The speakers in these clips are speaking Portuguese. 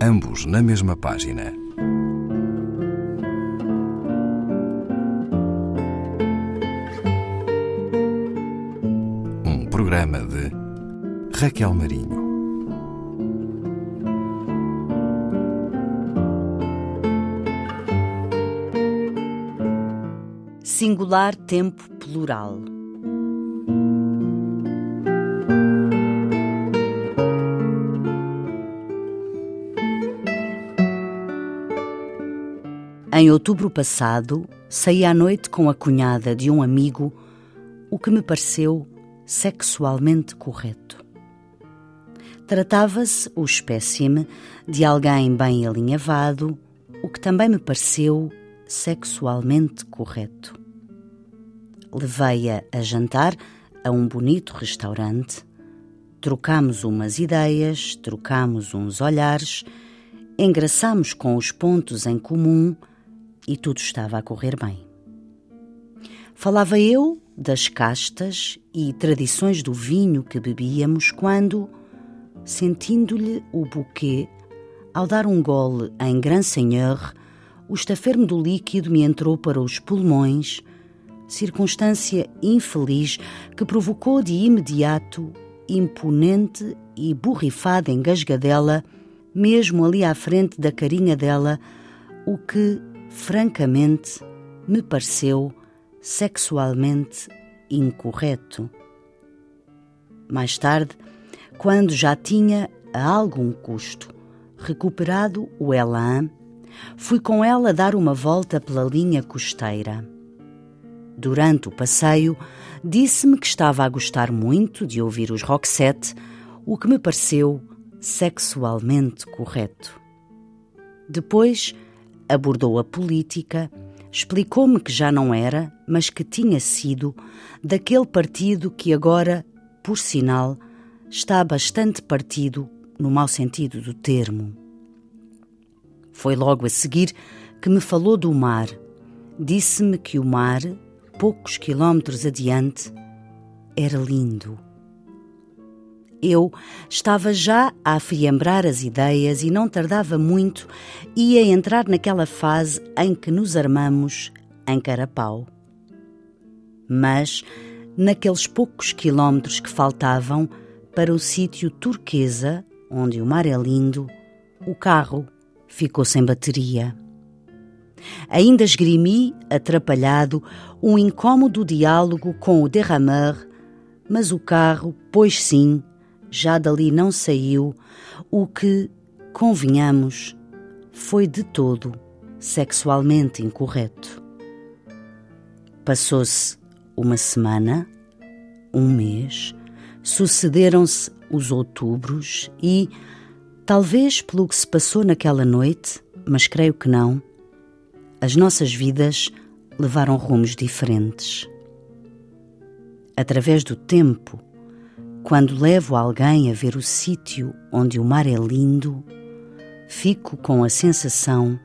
ambos na mesma página. Um programa de Raquel Marinho. Singular tempo plural. Em outubro passado, saí à noite com a cunhada de um amigo, o que me pareceu sexualmente correto. Tratava-se, o espécime, de alguém bem alinhavado, o que também me pareceu sexualmente correto. Levei-a a jantar a um bonito restaurante, trocámos umas ideias, trocámos uns olhares, engraçámos com os pontos em comum e tudo estava a correr bem. Falava eu das castas e tradições do vinho que bebíamos quando, sentindo-lhe o buquê, ao dar um gole em Grand Seigneur, o estafermo do líquido me entrou para os pulmões, circunstância infeliz que provocou de imediato imponente e borrifada engasgadela, mesmo ali à frente da carinha dela, o que francamente, me pareceu sexualmente incorreto. Mais tarde, quando já tinha a algum custo recuperado o elan, fui com ela dar uma volta pela linha costeira. Durante o passeio, disse-me que estava a gostar muito de ouvir os Roxette, o que me pareceu sexualmente correto. Depois, abordou a política, explicou-me que já não era, mas que tinha sido, daquele partido que agora, por sinal, está bastante partido no mau sentido do termo. Foi logo a seguir que me falou do mar. Disse-me que o mar, poucos quilómetros adiante, era lindo. Eu estava já a afiembrar as ideias e não tardava muito ia entrar naquela fase em que nos armamos em carapau. Mas, naqueles poucos quilómetros que faltavam para o sítio turquesa, onde o mar é lindo, o carro ficou sem bateria. Ainda esgrimi, atrapalhado, um incômodo diálogo com o derrameur, mas o carro, pois sim, já dali não saiu, o que, convenhamos, foi de todo sexualmente incorreto. Passou-se uma semana, um mês, sucederam-se os outubros e, talvez pelo que se passou naquela noite, mas creio que não, as nossas vidas levaram rumos diferentes. Através do tempo, quando levo alguém a ver o sítio onde o mar é lindo, fico com a sensação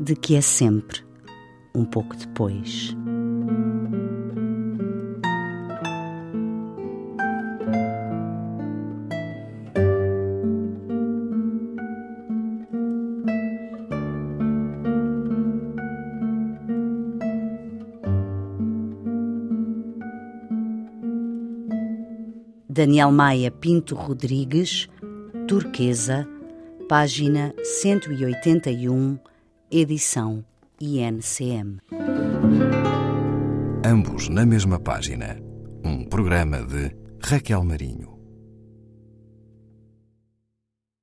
de que é sempre um pouco depois. Daniel Maia Pinto Rodrigues, Turquesa, página 181, edição INCM. Ambos na mesma página. Um programa de Raquel Marinho.